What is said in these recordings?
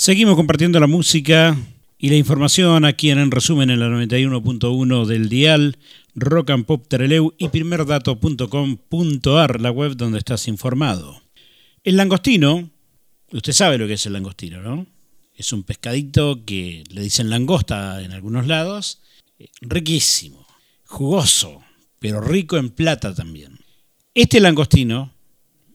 Seguimos compartiendo la música y la información aquí en, en resumen en la 91.1 del dial Rock and Pop Treleu y primerdato.com.ar, la web donde estás informado. El langostino, usted sabe lo que es el langostino, ¿no? Es un pescadito que le dicen langosta en algunos lados, riquísimo, jugoso, pero rico en plata también. Este langostino,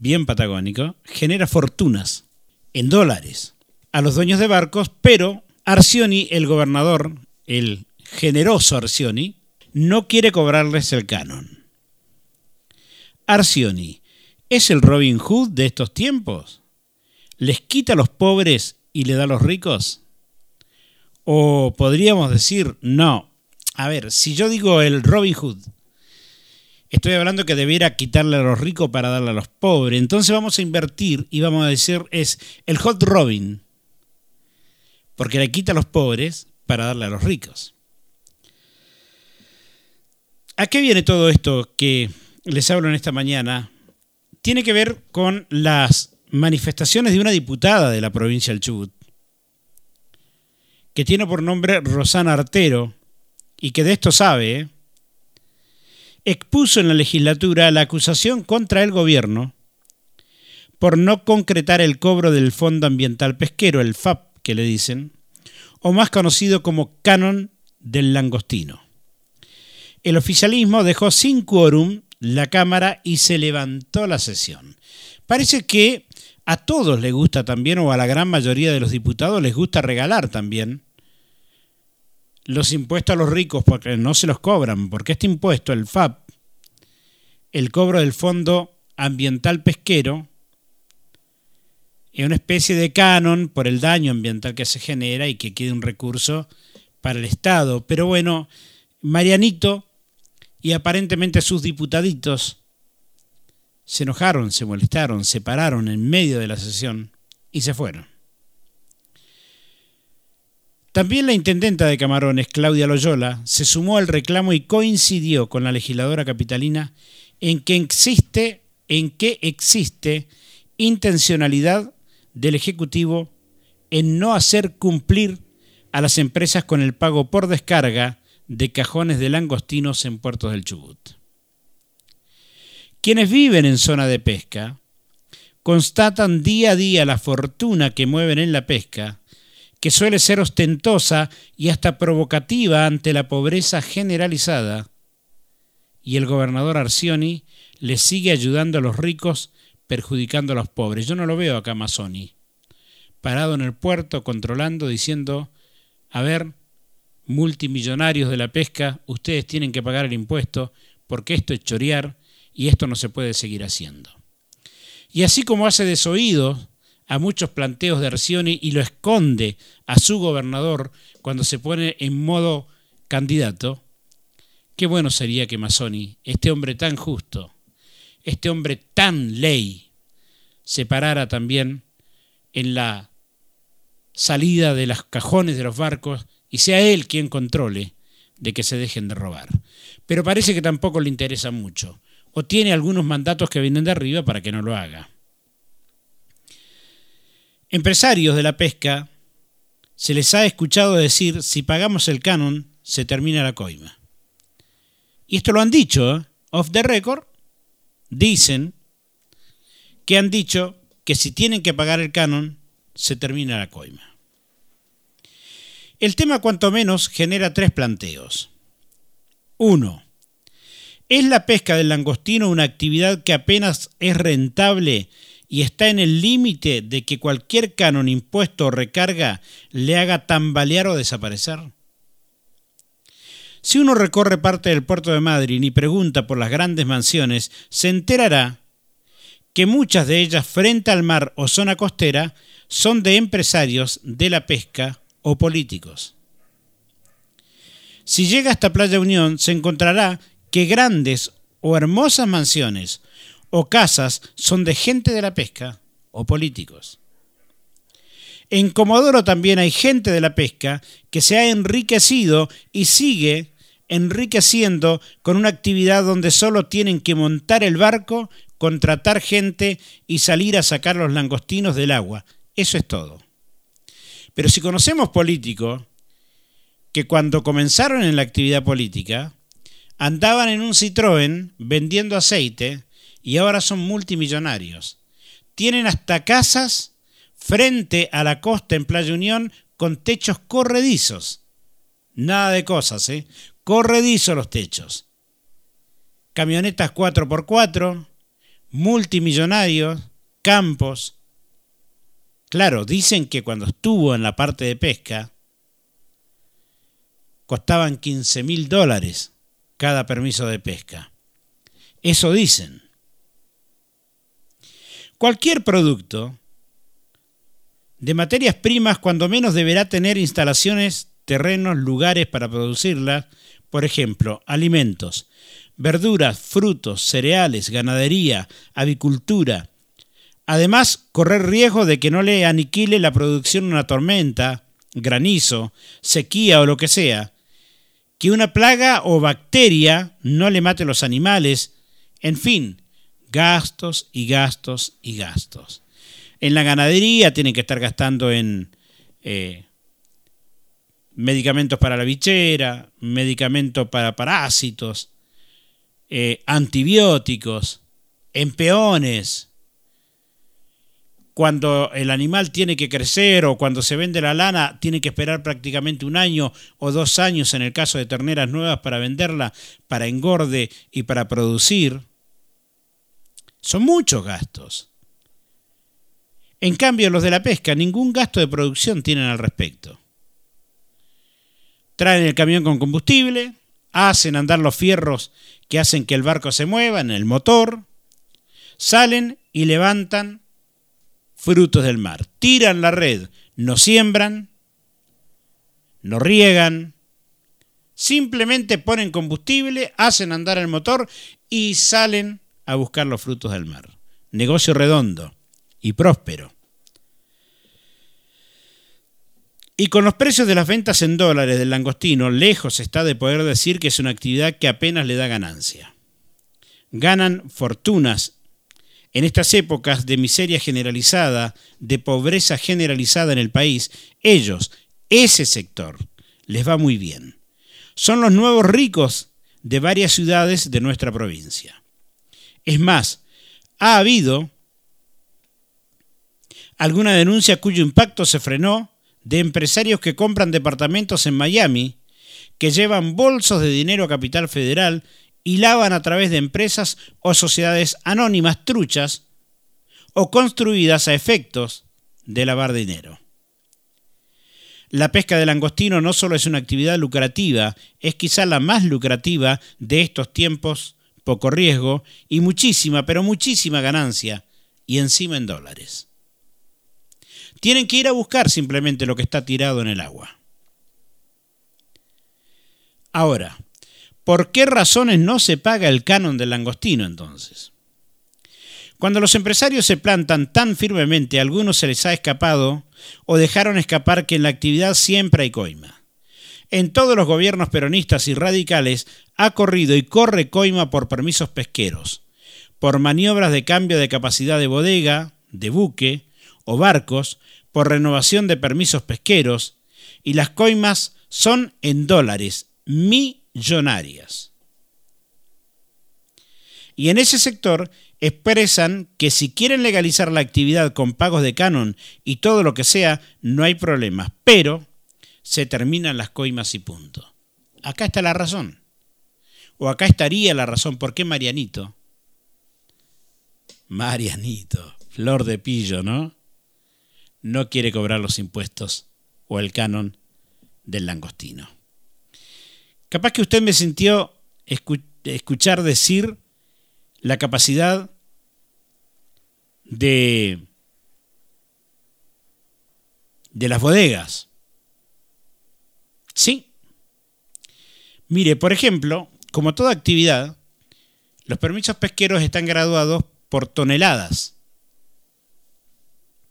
bien patagónico, genera fortunas en dólares a los dueños de barcos, pero Arcioni, el gobernador, el generoso Arcioni, no quiere cobrarles el canon. Arcioni, ¿es el Robin Hood de estos tiempos? ¿Les quita a los pobres y le da a los ricos? O podríamos decir, no. A ver, si yo digo el Robin Hood, estoy hablando que debiera quitarle a los ricos para darle a los pobres. Entonces vamos a invertir y vamos a decir es el Hot Robin porque le quita a los pobres para darle a los ricos. ¿A qué viene todo esto que les hablo en esta mañana? Tiene que ver con las manifestaciones de una diputada de la provincia del Chubut, que tiene por nombre Rosana Artero, y que de esto sabe, ¿eh? expuso en la legislatura la acusación contra el gobierno por no concretar el cobro del Fondo Ambiental Pesquero, el FAP, que le dicen, o más conocido como canon del langostino. El oficialismo dejó sin quórum la Cámara y se levantó la sesión. Parece que a todos les gusta también, o a la gran mayoría de los diputados les gusta regalar también los impuestos a los ricos porque no se los cobran, porque este impuesto, el FAP, el cobro del Fondo Ambiental Pesquero, es una especie de canon por el daño ambiental que se genera y que quede un recurso para el Estado. Pero bueno, Marianito y aparentemente sus diputaditos se enojaron, se molestaron, se pararon en medio de la sesión y se fueron. También la intendenta de Camarones, Claudia Loyola, se sumó al reclamo y coincidió con la legisladora capitalina en que existe, en que existe intencionalidad del Ejecutivo en no hacer cumplir a las empresas con el pago por descarga de cajones de langostinos en puertos del Chubut. Quienes viven en zona de pesca constatan día a día la fortuna que mueven en la pesca, que suele ser ostentosa y hasta provocativa ante la pobreza generalizada, y el gobernador Arcioni le sigue ayudando a los ricos perjudicando a los pobres. Yo no lo veo acá Mazzoni, parado en el puerto, controlando, diciendo, a ver, multimillonarios de la pesca, ustedes tienen que pagar el impuesto porque esto es chorear y esto no se puede seguir haciendo. Y así como hace desoído a muchos planteos de Arcioni y lo esconde a su gobernador cuando se pone en modo candidato, qué bueno sería que Mazzoni, este hombre tan justo, este hombre tan ley se parara también en la salida de los cajones de los barcos y sea él quien controle de que se dejen de robar. Pero parece que tampoco le interesa mucho, o tiene algunos mandatos que vienen de arriba para que no lo haga. Empresarios de la pesca se les ha escuchado decir, si pagamos el canon, se termina la coima. Y esto lo han dicho, ¿eh? off the record, dicen que han dicho que si tienen que pagar el canon, se termina la coima. El tema cuanto menos genera tres planteos. Uno, ¿Es la pesca del langostino una actividad que apenas es rentable y está en el límite de que cualquier canon impuesto o recarga le haga tambalear o desaparecer? Si uno recorre parte del puerto de Madrid y pregunta por las grandes mansiones, se enterará que muchas de ellas frente al mar o zona costera son de empresarios de la pesca o políticos. Si llega hasta Playa Unión, se encontrará que grandes o hermosas mansiones o casas son de gente de la pesca o políticos. En Comodoro también hay gente de la pesca que se ha enriquecido y sigue enriqueciendo con una actividad donde solo tienen que montar el barco, contratar gente y salir a sacar los langostinos del agua. Eso es todo. Pero si conocemos políticos que cuando comenzaron en la actividad política andaban en un Citroën vendiendo aceite y ahora son multimillonarios. Tienen hasta casas frente a la costa en Playa Unión con techos corredizos. Nada de cosas, ¿eh? Corredizos los techos. Camionetas 4x4, multimillonarios, campos. Claro, dicen que cuando estuvo en la parte de pesca, costaban 15 mil dólares cada permiso de pesca. Eso dicen. Cualquier producto de materias primas cuando menos deberá tener instalaciones, terrenos, lugares para producirlas, por ejemplo, alimentos, verduras, frutos, cereales, ganadería, avicultura. Además, correr riesgo de que no le aniquile la producción una tormenta, granizo, sequía o lo que sea, que una plaga o bacteria no le mate los animales, en fin, gastos y gastos y gastos. En la ganadería tienen que estar gastando en eh, medicamentos para la bichera, medicamentos para parásitos, eh, antibióticos, en peones. Cuando el animal tiene que crecer o cuando se vende la lana, tiene que esperar prácticamente un año o dos años en el caso de terneras nuevas para venderla, para engorde y para producir. Son muchos gastos. En cambio, los de la pesca ningún gasto de producción tienen al respecto. Traen el camión con combustible, hacen andar los fierros que hacen que el barco se mueva en el motor, salen y levantan frutos del mar. Tiran la red, no siembran, no riegan, simplemente ponen combustible, hacen andar el motor y salen a buscar los frutos del mar. Negocio redondo y próspero. Y con los precios de las ventas en dólares del langostino, lejos está de poder decir que es una actividad que apenas le da ganancia. Ganan fortunas en estas épocas de miseria generalizada, de pobreza generalizada en el país. Ellos, ese sector, les va muy bien. Son los nuevos ricos de varias ciudades de nuestra provincia. Es más, ha habido alguna denuncia cuyo impacto se frenó de empresarios que compran departamentos en Miami, que llevan bolsos de dinero a Capital Federal y lavan a través de empresas o sociedades anónimas truchas o construidas a efectos de lavar dinero. La pesca del langostino no solo es una actividad lucrativa, es quizá la más lucrativa de estos tiempos, poco riesgo y muchísima, pero muchísima ganancia, y encima en dólares. Tienen que ir a buscar simplemente lo que está tirado en el agua. Ahora, ¿por qué razones no se paga el canon del langostino entonces? Cuando los empresarios se plantan tan firmemente, a algunos se les ha escapado o dejaron escapar que en la actividad siempre hay coima. En todos los gobiernos peronistas y radicales ha corrido y corre coima por permisos pesqueros, por maniobras de cambio de capacidad de bodega, de buque o barcos, por renovación de permisos pesqueros y las coimas son en dólares millonarias. Y en ese sector expresan que si quieren legalizar la actividad con pagos de canon y todo lo que sea, no hay problemas, pero se terminan las coimas y punto. Acá está la razón. O acá estaría la razón por qué Marianito. Marianito, flor de pillo, ¿no? No quiere cobrar los impuestos o el canon del langostino. Capaz que usted me sintió escuchar decir la capacidad de, de las bodegas. Sí. Mire, por ejemplo, como toda actividad, los permisos pesqueros están graduados por toneladas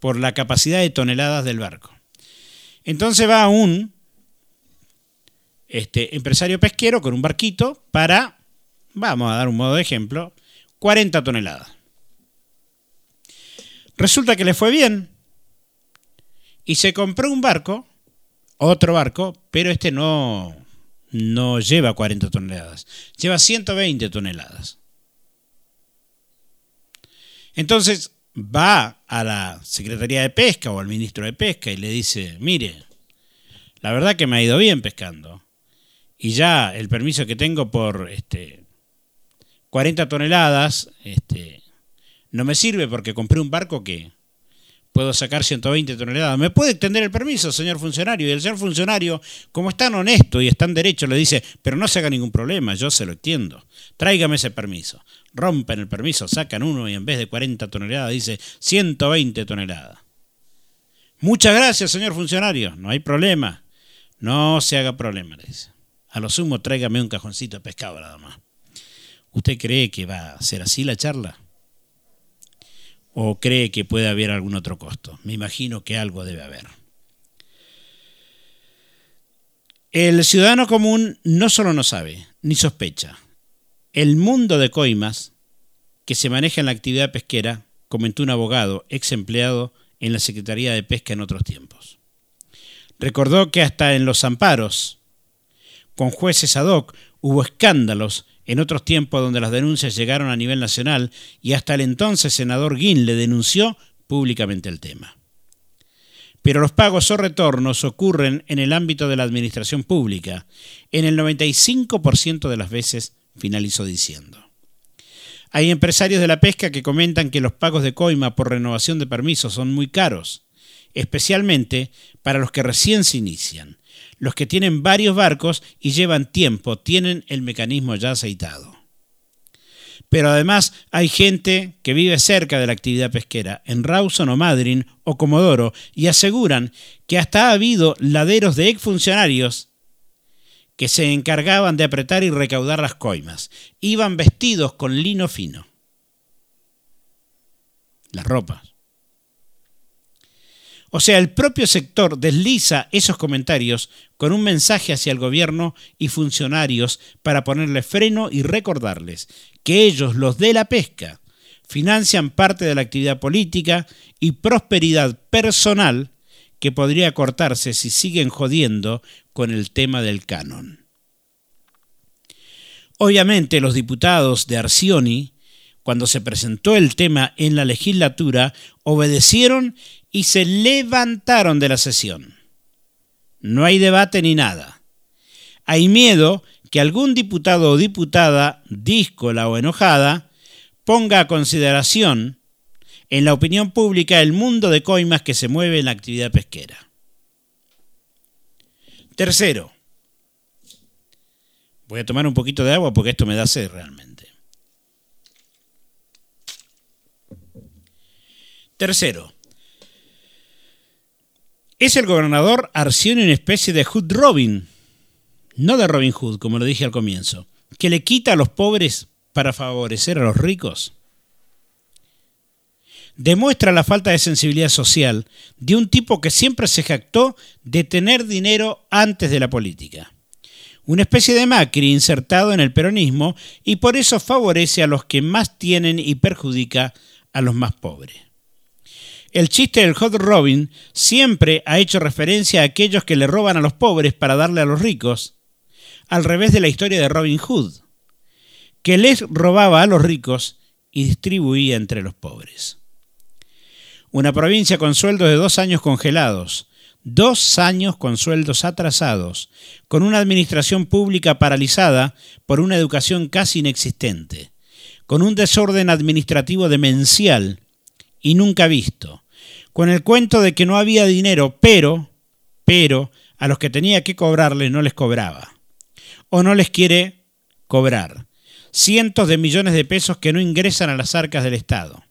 por la capacidad de toneladas del barco. Entonces va un este, empresario pesquero con un barquito para, vamos a dar un modo de ejemplo, 40 toneladas. Resulta que le fue bien Y se compró un barco, otro barco, pero este no, no lleva 40 toneladas, lleva 120 toneladas. Entonces va a la Secretaría de Pesca o al ministro de Pesca y le dice, mire, la verdad que me ha ido bien pescando. Y ya el permiso que tengo por este, 40 toneladas este, no me sirve porque compré un barco que puedo sacar 120 toneladas. ¿Me puede extender el permiso, señor funcionario? Y el señor funcionario, como es tan honesto y es tan derecho, le dice, pero no se haga ningún problema, yo se lo extiendo. Tráigame ese permiso. Rompen el permiso, sacan uno y en vez de 40 toneladas dice 120 toneladas. Muchas gracias, señor funcionario. No hay problema. No se haga problema, le dice. A lo sumo, tráigame un cajoncito de pescado nada más. ¿Usted cree que va a ser así la charla? ¿O cree que puede haber algún otro costo? Me imagino que algo debe haber. El ciudadano común no solo no sabe, ni sospecha. El mundo de coimas que se maneja en la actividad pesquera, comentó un abogado, ex empleado en la Secretaría de Pesca en otros tiempos. Recordó que hasta en los amparos, con jueces ad hoc, hubo escándalos en otros tiempos donde las denuncias llegaron a nivel nacional y hasta el entonces senador le denunció públicamente el tema. Pero los pagos o retornos ocurren en el ámbito de la administración pública, en el 95% de las veces, finalizó diciendo. Hay empresarios de la pesca que comentan que los pagos de coima por renovación de permisos son muy caros, especialmente para los que recién se inician, los que tienen varios barcos y llevan tiempo, tienen el mecanismo ya aceitado. Pero además hay gente que vive cerca de la actividad pesquera, en Rawson o Madryn o Comodoro, y aseguran que hasta ha habido laderos de exfuncionarios que se encargaban de apretar y recaudar las coimas. Iban vestidos con lino fino. Las ropas. O sea, el propio sector desliza esos comentarios con un mensaje hacia el gobierno y funcionarios para ponerle freno y recordarles que ellos, los de la pesca, financian parte de la actividad política y prosperidad personal que podría cortarse si siguen jodiendo con el tema del canon. Obviamente los diputados de Arcioni, cuando se presentó el tema en la legislatura, obedecieron y se levantaron de la sesión. No hay debate ni nada. Hay miedo que algún diputado o diputada, díscola o enojada, ponga a consideración en la opinión pública el mundo de coimas que se mueve en la actividad pesquera. Tercero, voy a tomar un poquito de agua porque esto me da sed realmente. Tercero, es el gobernador Arcioni una especie de Hood Robin, no de Robin Hood, como lo dije al comienzo, que le quita a los pobres para favorecer a los ricos. Demuestra la falta de sensibilidad social de un tipo que siempre se jactó de tener dinero antes de la política. Una especie de Macri insertado en el peronismo y por eso favorece a los que más tienen y perjudica a los más pobres. El chiste del hot robin siempre ha hecho referencia a aquellos que le roban a los pobres para darle a los ricos, al revés de la historia de Robin Hood, que les robaba a los ricos y distribuía entre los pobres. Una provincia con sueldos de dos años congelados, dos años con sueldos atrasados, con una administración pública paralizada por una educación casi inexistente, con un desorden administrativo demencial y nunca visto, con el cuento de que no había dinero, pero, pero, a los que tenía que cobrarles no les cobraba. O no les quiere cobrar. Cientos de millones de pesos que no ingresan a las arcas del Estado.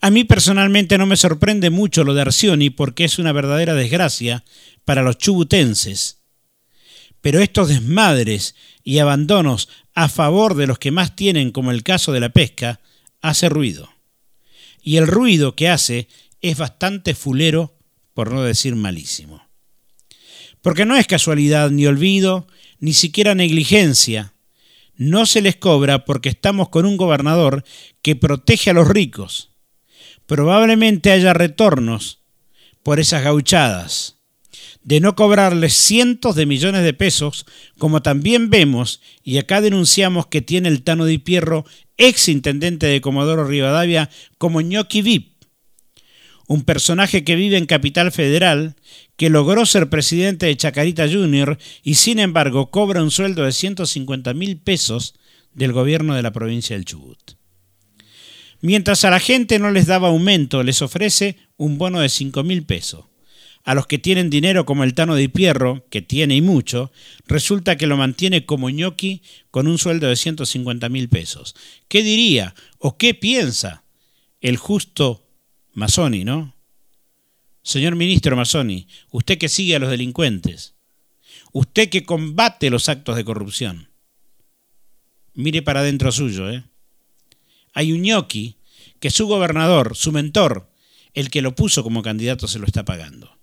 A mí personalmente no me sorprende mucho lo de Arcioni porque es una verdadera desgracia para los chubutenses. Pero estos desmadres y abandonos a favor de los que más tienen, como el caso de la pesca, hace ruido y el ruido que hace es bastante fulero, por no decir malísimo. Porque no es casualidad ni olvido, ni siquiera negligencia. No se les cobra porque estamos con un gobernador que protege a los ricos. Probablemente haya retornos por esas gauchadas, de no cobrarles cientos de millones de pesos, como también vemos, y acá denunciamos que tiene el Tano Di Pierro, ex intendente de Comodoro Rivadavia, como ñoqui VIP, un personaje que vive en Capital Federal, que logró ser presidente de Chacarita Junior y sin embargo cobra un sueldo de 150 mil pesos del gobierno de la provincia del Chubut. Mientras a la gente no les daba aumento, les ofrece un bono de 5 mil pesos. A los que tienen dinero como el Tano de Pierro, que tiene y mucho, resulta que lo mantiene como ñoqui con un sueldo de 150 mil pesos. ¿Qué diría o qué piensa el justo Mazzoni, ¿no? Señor ministro Mazzoni, usted que sigue a los delincuentes, usted que combate los actos de corrupción, mire para adentro suyo, ¿eh? Hay un ñoqui que su gobernador, su mentor, el que lo puso como candidato, se lo está pagando.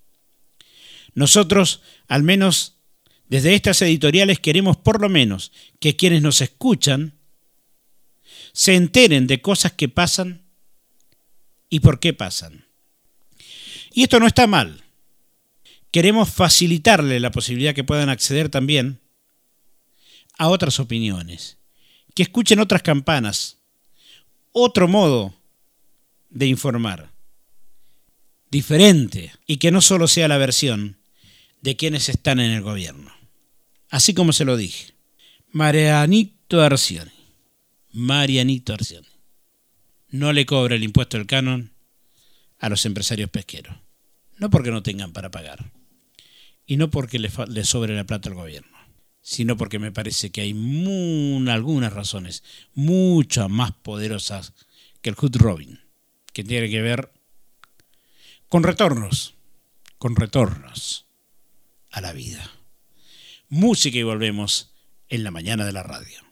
Nosotros, al menos desde estas editoriales, queremos por lo menos que quienes nos escuchan se enteren de cosas que pasan y por qué pasan. Y esto no está mal. Queremos facilitarle la posibilidad que puedan acceder también a otras opiniones, que escuchen otras campanas, otro modo de informar, diferente, y que no solo sea la versión de quienes están en el gobierno. Así como se lo dije. Marianito Arcioni. Marianito Arcioni no le cobra el impuesto del canon a los empresarios pesqueros. No porque no tengan para pagar y no porque le, sobre la plata al gobierno, sino porque me parece que hay algunas razones mucho más poderosas que el Hood Robin, que tiene que ver con retornos, con retornos a la vida. Música y volvemos en la mañana de la radio.